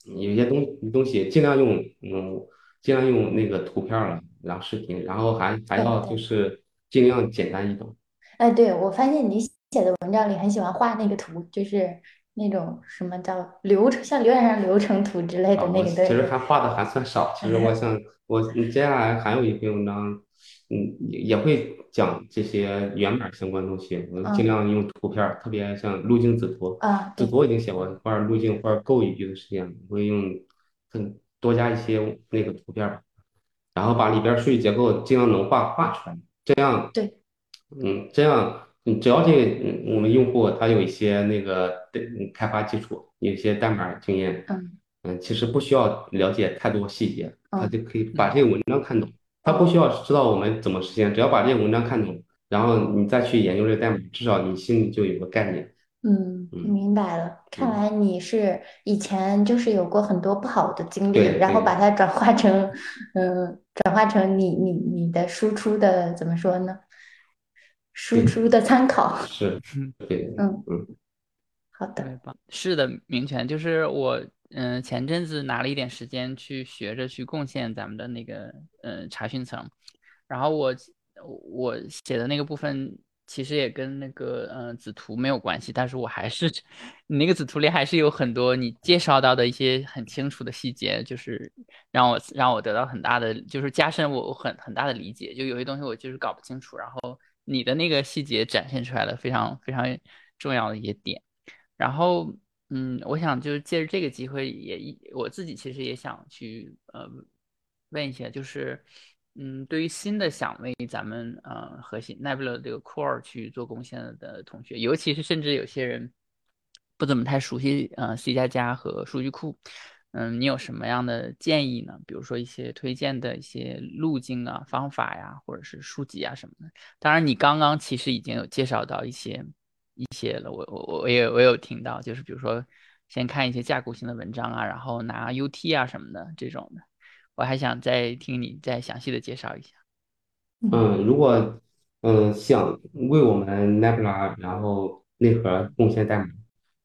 有些东东西尽量用，嗯，尽量用那个图片了，然后视频，然后还还要就是尽量简单易懂。哎，对，我发现你写的文章里很喜欢画那个图，就是那种什么叫流程，像浏览上流程图之类的那个。其实还画的还算少，其实我想我接下来还有一篇文章，嗯，也会。讲这些原版相关东西，我尽量用图片，特别像路径子图。啊，子图我已经写过，或者路径或者构语句的时间，我会用更多加一些那个图片，然后把里边数据结构尽量能画画出来。这样，对，嗯，这样，嗯，只要这个我们用户他有一些那个开发基础，有一些代码经验，嗯，嗯，其实不需要了解太多细节，他就可以把这个文章看懂。他不需要知道我们怎么实现，只要把这个文章看懂，然后你再去研究这个代码，至少你心里就有个概念。嗯，明白了。看来你是以前就是有过很多不好的经历，然后把它转化成，嗯，转化成你你你的输出的怎么说呢？输出的参考。是，对，嗯。嗯，好的，是的，明权就是我。嗯，前阵子拿了一点时间去学着去贡献咱们的那个嗯查询层，然后我我写的那个部分其实也跟那个嗯子图没有关系，但是我还是你那个子图里还是有很多你介绍到的一些很清楚的细节，就是让我让我得到很大的就是加深我很很大的理解，就有些东西我就是搞不清楚，然后你的那个细节展现出来了非常非常重要的一些点，然后。嗯，我想就是借着这个机会，也一我自己其实也想去呃问一下，就是嗯，对于新的想为咱们呃核心 Nebula 这个 Core 去做贡献的同学，尤其是甚至有些人不怎么太熟悉呃 C 加加和数据库，嗯，你有什么样的建议呢？比如说一些推荐的一些路径啊、方法呀，或者是书籍啊什么的。当然，你刚刚其实已经有介绍到一些一些了，我我我也我有听到，就是比如说先看一些架构性的文章啊，然后拿 UT 啊什么的这种的。我还想再听你再详细的介绍一下。嗯，如果嗯想为我们 Nebula 然后内核贡献代码，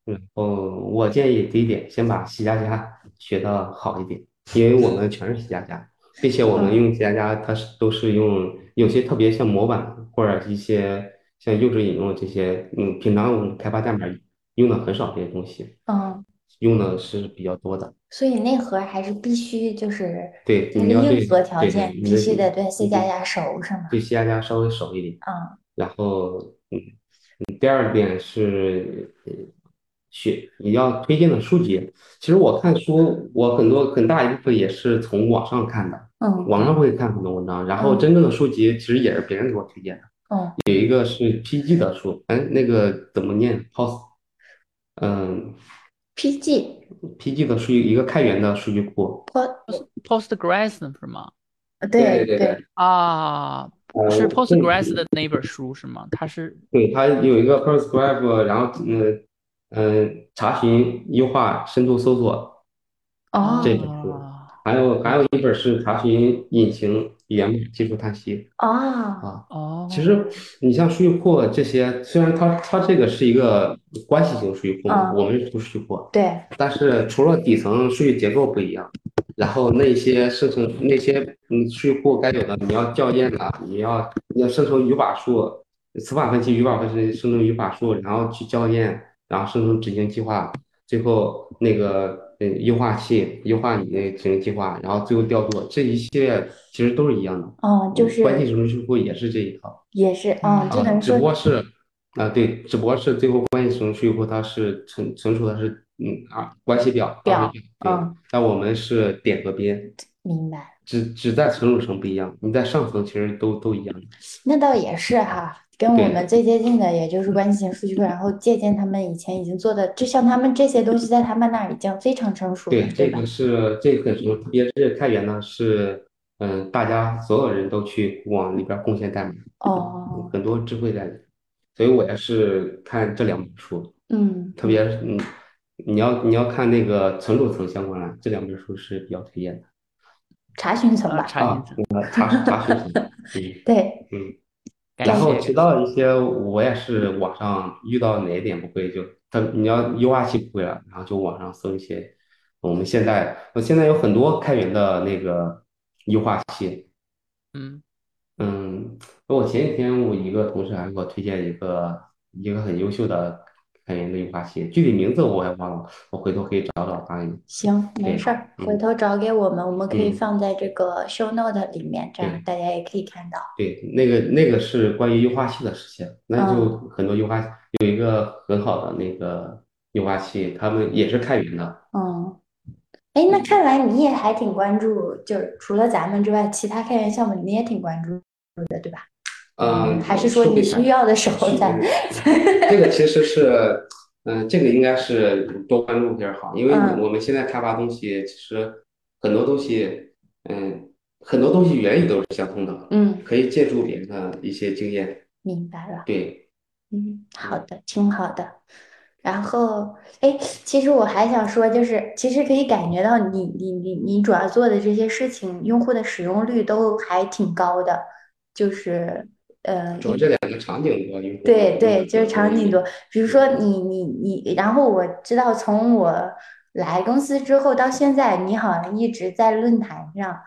然后我建议第一点，先把 C 加加学的好一点，因为我们全是 C 加加，并且我们用 C 加加，它是都是用有些特别像模板或者一些像幼稚引用这些，嗯，平常我们开发代码用的很少这些东西，嗯，用的是比较多的。所以内核还是必须就是对，那你要对个硬核条件必须得对 C 加加熟是吗？对 C 加加稍微熟一点。嗯然后，嗯，嗯第二点是，呃，学你要推荐的书籍。其实我看书，我很多很大一部分也是从网上看的，嗯网上会看很多文章，然后嗯真正的书籍其实也是别人给我推荐的。嗯有一个是 PG 的书，哎，那个怎么念？Post，嗯，PG，PG 的数据一个开源的数据库。Post Postgres 是吗？对对对，啊，是呃 Postgres 的那本书是吗？它是对，它有一个 Postgres，然后嗯嗯，查询、优化、深度搜索。哦这本书啊还有还有一本是查询引擎语言技术探析啊啊。哦，其实你像数据库这些，虽然它它这个是一个关系型数据库我们是读数据库，对但是除了底层数据结构不一样，然后那些生成那些嗯数据库该有的你要校验的，你要你要生成语法树，词法分析、语法分析生成语法树，然后去校验，然后生成执行计划，最后那个嗯优化器优化你那执行计划，然后最后调度，这一系列其实都是一样的。哦就是关系型数据库也是这一套。也是哦，就啊，只不过是啊，对，只不过是最后关系型数据库它是存存储的是嗯啊关系表表嗯对，但我们是点和边，明白，只只在存储层不一样，你在上层其实都都一样的。那倒也是哈。跟我们最接近的，也就是关系型数据库，然后借鉴他们以前已经做的，就像他们这些东西在他们那儿已经非常成熟了，对，这个？是这个很什么，特别是开源呢，是嗯，大家所有人都去往里边贡献代码，哦，很多智慧在里，所以我也是看这两本书，嗯，特别是嗯，你要你要看那个存储层相关的这两本书是比较推荐的。查询层啊吧，啊查询层，，查查询层，嗯。对，嗯，感然后谢提到一些我也是网上遇到哪一点不会，就他你要优化器不会了，然后就网上搜一些我们现在我现在有很多开源的那个优化器，嗯。嗯，我前几天我一个同事还给我推荐一个一个很优秀的开源的优化器，具体名字我也忘了，我回头可以找找发给你。行，没事儿，嗯回头找给我们，我们可以嗯放在这个 show note 里面，这样大家也可以看到。对，那个那个是关于优化器的事情，那就嗯很多优化有一个很好的那个优化器，他们也是开源的。嗯，哎，那看来你也还挺关注，就是除了咱们之外，其他开源项目你也挺关注的，对吧？嗯，还是说你需要的时候再 这个其实是，嗯，这个应该是多关注点儿好，因为嗯我们现在开发东西，其实很多东西，嗯，很多东西原理都是相通的，嗯，可以借助别人的一些经验。明白了。对，嗯，好的，挺好的。然后，哎，其实我还想说，就是其实可以感觉到你你你你主要做的这些事情，用户的使用率都还挺高的，就是呃，主要这两个场景多，对对，就是场景多。比如说你你你，然后我知道从我来公司之后到现在，你好像一直在论坛上，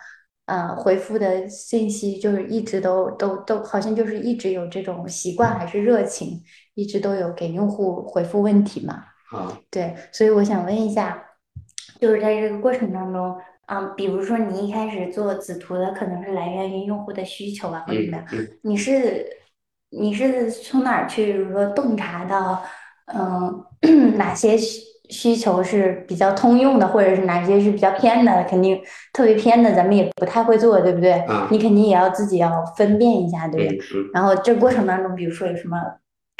呃，回复的信息就是一直都都都好像就是一直有这种习惯还是热情，一直都有给用户回复问题嘛。啊，对，所以我想问一下，就是在这个过程当中，嗯，比如说你一开始做子图的，可能是来源于用户的需求啊，或者怎么样。嗯嗯。你是你是从哪儿去，比如说洞察到，嗯，哪些需需求是比较通用的，或者是哪些是比较偏的？肯定特别偏的，咱们也不太会做，对不对？啊你肯定也要自己要分辨一下，对不对？然后这过程当中，比如说有什么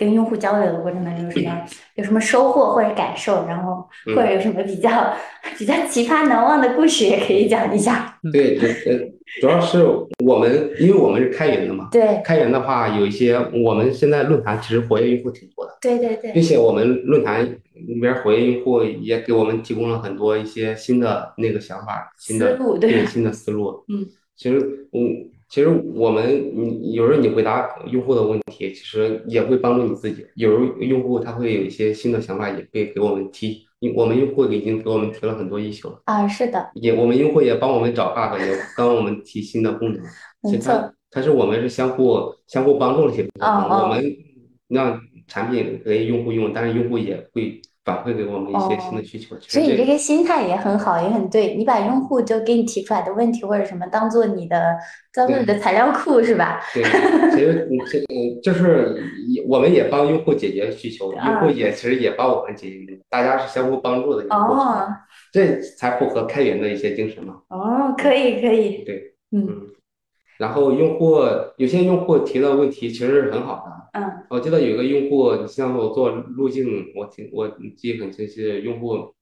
跟用户交流的过程当中有什么有什么收获或者感受，然后或者有什么比较比较奇葩难忘的故事也可以讲一下。对，呃，主要是我们因为我们是开源的嘛，对开源的话有一些我们现在论坛其实活跃用户挺多的，对对对，并且我们论坛里边活跃用户也给我们提供了很多一些新的那个想法，新的思路对对新的思路。嗯，其实嗯。其实我们，你有时候你回答用户的问题，其实也会帮助你自己。有时候用户他会有一些新的想法，也会给我们提。我们用户已经给我们提了很多需求了啊，是的。也我们用户也帮我们找 bug，也帮我们提新的功能。没错。它是我们是相互相互帮助的一些过程。我们让产品给用户用，但是用户也会。反馈给我们一些新的需求，所以你这个心态也很好，也很对。你把用户就给你提出来的问题或者什么当做你的当做你的材料库是吧？对，其实这嗯，就是我们也帮用户解决需求，用户也其实也帮我们解决，大家是相互帮助的一个过程，这才符合开源的一些精神嘛。哦，可以可以。对，嗯。然后用户有些用户提的问题其实是很好的，嗯，我记得有一个用户，像我做路径，我记我记忆很清晰，用户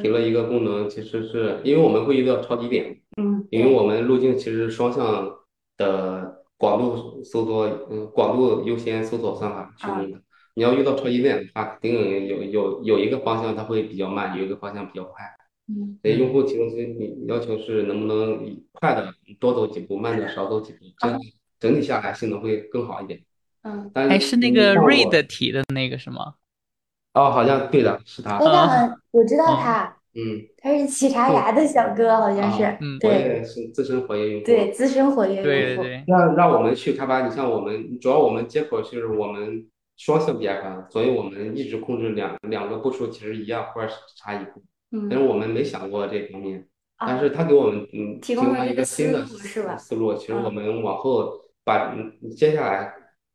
提了一个功能，其实是因为我们会遇到超级点，嗯，因为我们路径其实双向的广度搜索，嗯，广度优先搜索算法驱动的，你要遇到超级点的话，肯定有有有一个方向它会比较慢，有一个方向比较快。嗯，给用户提供你要求是能不能快的多走几步，慢的少走几步，整整体下来性能会更好一点。嗯，还是那个 read 提的那个是吗？哦，好像对的，是他。我知道他。嗯，他是喜茶牙的小哥，好像是。嗯，对，是资深活跃用户。对，资深活跃用户。对对。让让我们去开发，你像我们，主要我们接口是我们双向开发，所以我们一直控制两两个步数其实一样，或者是差一步。但是我们没想过这方面，但是他给我们嗯提供了一个新的思路，其实我们往后把接下来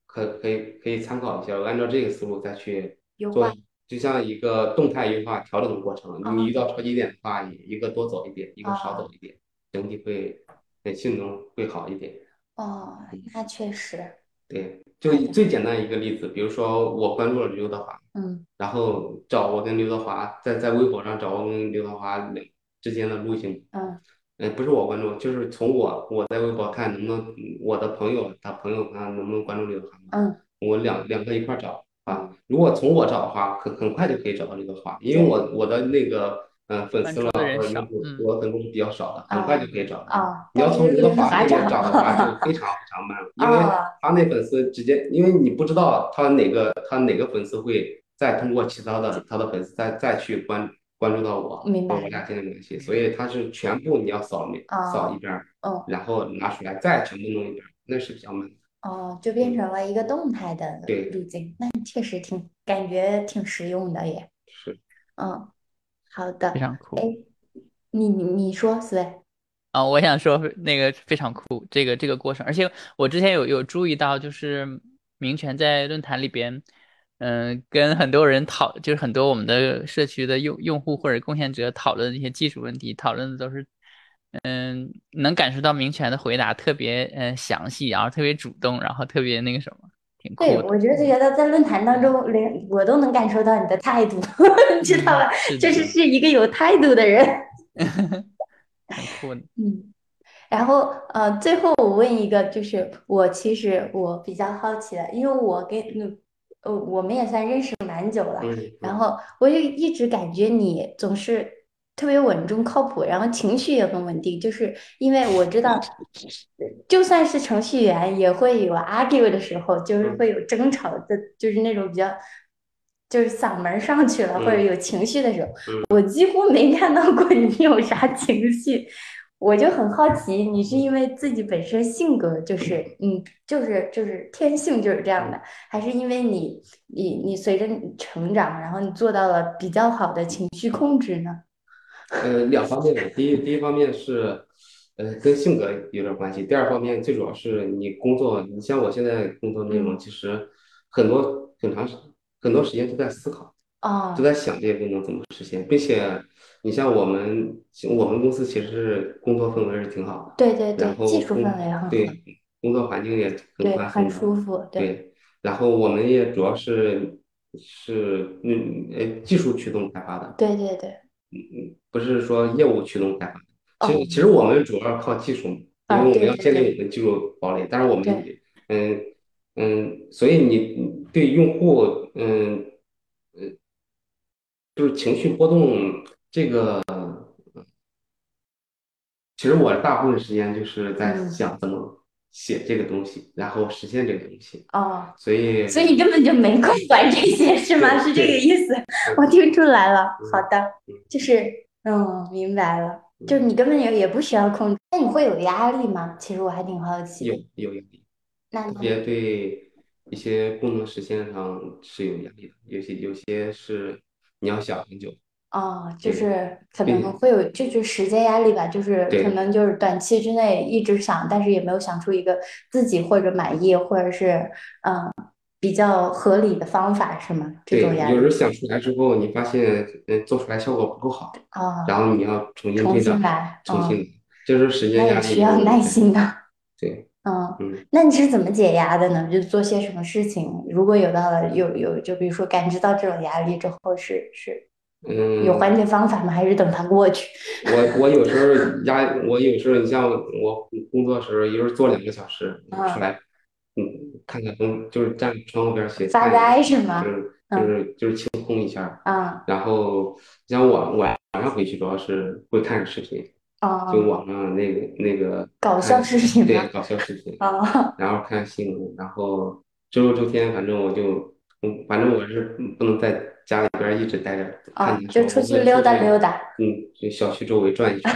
可可以可以参考一下，按照这个思路再去做，就像一个动态优化调整的过程。你遇到超级点的话，一个多走一点，一个少走一点，整体会性能会好一点。哦，那确实。对，就最简单一个例子，比如说我关注了刘德华，嗯，然后找我跟刘德华在在微博上找我跟刘德华之间的路径，嗯，嗯，不是我关注，就是从我我在微博看能不能我的朋友他朋友看能不能关注刘德华，嗯，我两两个一块找啊，如果从我找的话，很很快就可以找到刘德华，因为我我的那个。嗯，粉丝了或者用户，我粉丝是比较少的，很快就可以找到。你要从刘德华那边找的话，就非常非常慢，因为他那粉丝直接，因为你不知道他哪个他哪个粉丝会再通过其他的他的粉丝再再去关关注到我，明白？我俩建立联系，所以他是全部你要扫描扫一遍，然后拿出来再全部弄一遍，那是比较慢的。哦，就变成了一个动态的路径，那确实挺感觉挺实用的耶。是，嗯。好的，非常酷。哎，你你你说，思维啊，我想说那个非常酷，这个这个过程，而且我之前有有注意到，就是明权在论坛里边，嗯，跟很多人讨，就是很多我们的社区的用用户或者贡献者讨论一些技术问题，讨论的都是，嗯，能感受到明权的回答特别嗯详细，然后特别主动，然后特别那个什么。对，我觉得觉得在论坛当中，连我都能感受到你的态度，你知道吧？就是是一个有态度的人。很酷的。嗯，然后呃，最后我问一个，就是我其实我比较好奇的，因为我跟呃我们也算认识蛮久了，然后我就一直感觉你总是。特别稳重靠谱，然后情绪也很稳定，就是因为我知道，就算是程序员也会有 argue 的时候，就是会有争吵的，就是那种比较，就是嗓门上去了或者有情绪的时候，我几乎没看到过你有啥情绪，我就很好奇，你是因为自己本身性格就是嗯，就是就是天性就是这样的，还是因为你你你随着你成长，然后你做到了比较好的情绪控制呢？呃，两方面的，第一第一方面是，呃，跟性格有点关系。第二方面，最主要是你工作，你像我现在工作内容，其实很多很长时很多时间都在思考，啊，都在想这些功能怎么实现，并且你像我们我们公司其实是工作氛围是挺好的，对对对，技术氛围很好，对，工作环境也很很舒服，对，然后我们也主要是是嗯呃技术驱动开发的，对对对，嗯不是说业务驱动开发的。其哦实其实我们主要靠技术，因啊为我们要建立我们的技术堡垒，但是我们对嗯嗯，所以你你对用户嗯呃就是情绪波动这个。其实我大部分时间就是在嗯想怎么写这个东西，然后实现这个东西，哦，所以所以你根本就没空管这些是吗？是这个意思？我听出来了。嗯好的嗯，就是嗯，明白了，就是你根本也也不需要控制，那你会有压力吗？其实我还挺好奇有的。有压力，那特别对一些功能实现上是有压力的，有些有些是你要想很久，哦，就对是可并能会有，这就是时间压力吧，就是可对能就是短期之内一直想，但是也没有想出一个自己或者满意或者是嗯比较合理的方法，是吗？这对，种压力有时候想出来之后，你发现嗯做出来效果不够好，啊，然后你要重新重新来，嗯，重新来，这是时间那压力，也需要耐心的。对，嗯，嗯。那你是怎么解压的呢？就做些什么事情？如果有到了有有，就比如说感知到这种压力之后是，是嗯，有缓解方法吗？还是等它过去？我我有时候压，我有时候你像我工作时候，有时候坐两个小时嗯出来，嗯，看看风，就是站窗户边儿写发，呆是吗就？是就是就是清空一下，啊然后像我晚晚上回去主要是会看视频啊，就哦，网上那个那个搞笑视频？对搞笑视频，啊然后看新闻，然后周六周天反正我就，嗯，反正我是不能在家里边一直待着啊哦，就出去溜达溜达，嗯，就小区周围转一圈。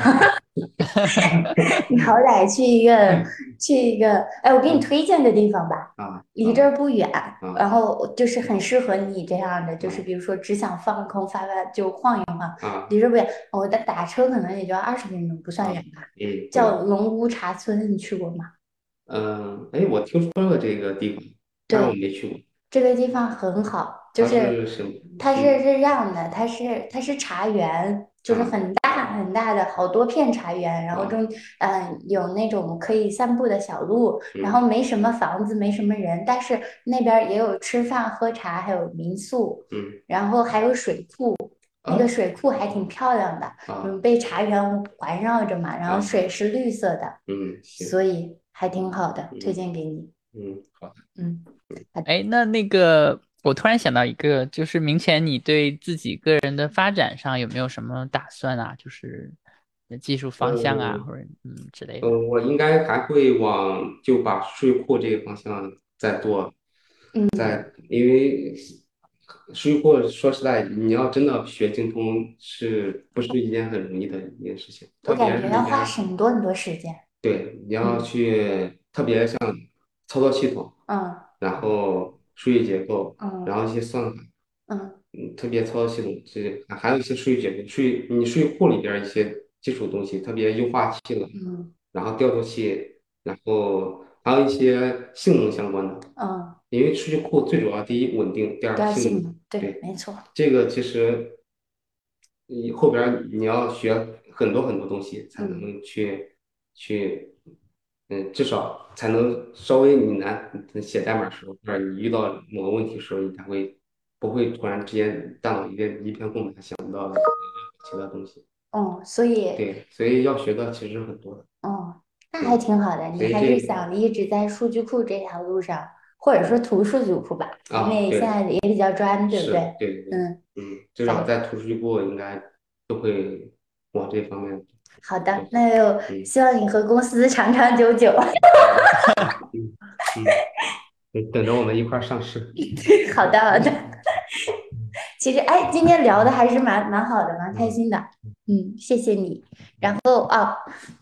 你好歹去一个去一个，哎，我给你推荐个地方吧，啊，离这儿不远，嗯然后就是很适合你这样的，就是比如说只想放空发发就晃一晃，啊，离这不远，我的打车可能也就二十分钟，不算远吧。嗯，叫龙屋茶村，你去过吗？嗯，哎，我听说了这个地方，但是我没去过。这个地方很好，就是？它是是这样的，它是它是茶园，就是啊很大很大的好多片茶园，然后啊中嗯有那种可以散步的小路，然嗯后没什么房子，没什么人，但是那边也有吃饭喝茶，还有民宿，嗯然后还有水库，那啊个水库还挺漂亮的，啊嗯，被茶园环绕着嘛，然后啊水是绿色的，嗯，所以还挺好的，推嗯荐给你。嗯，好的。嗯，哎，那那个，我突然想到一个，就是明前你对自己个人的发展上有没有什么打算啊？就是技术方向啊，嗯或者嗯之类的。嗯，我应该还会往就把数据库这个方向再做，嗯再因为数据库说实在，你要真的学精通，是不是一件很容易的一件事情？我感觉要花很多很多时间。对，你要嗯去特别像操作系统，嗯然后数据结构，嗯然后一些算法，嗯。嗯，特别操作系统这些还有一些数据结构，数据你数据库里边一些基础东西，特别优化器了，嗯。然后调度器，然后还有一些性能相关的，嗯，因为数据库最主要第一稳定，第二性能，对，没错。这个其实你后边你要学很多很多东西才能去去，嗯，至少才能稍微你难写代码的时候，或者你遇到某个问题的时候，你才会不会突然之间大脑一片一片空白，想不到其他东西。哦，所以对，所以要学的其实很多的。嗯，那还挺好的。你还是这想一直在数据库这条路上，或者说图数据库吧，因为现在也比较专，对不对？对对对，嗯，嗯，至少在图数据库应该都会往这方面。好的，那就嗯希望你和公司长长久久。嗯嗯，等着我们一块儿上市。好的，好的。其实，哎，今天聊的还是蛮蛮好的，蛮开心的。嗯，谢谢你。然后啊，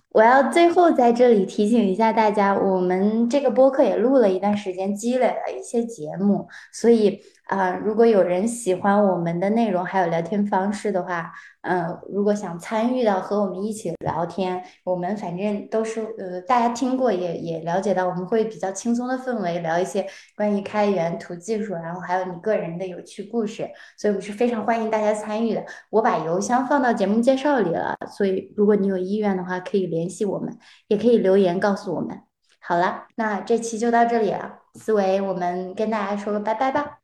我要最后在这里提醒一下大家，我们这个播客也录了一段时间，积累了一些节目，所以啊、如果有人喜欢我们的内容还有聊天方式的话，嗯、如果想参与到和我们一起聊天，我们反正都是呃，大家听过也也了解到，我们会比较轻松的氛围聊一些关于开源、图技术，然后还有你个人的有趣故事，所以我们是非常欢迎大家参与的。我把邮箱放到节目介绍里了，所以如果你有意愿的话，可以联系我们，也可以留言告诉我们。好了，那这期就到这里了，思维，我们跟大家说个拜拜吧。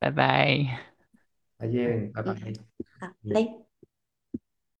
拜拜。再见，拜拜。好嘞。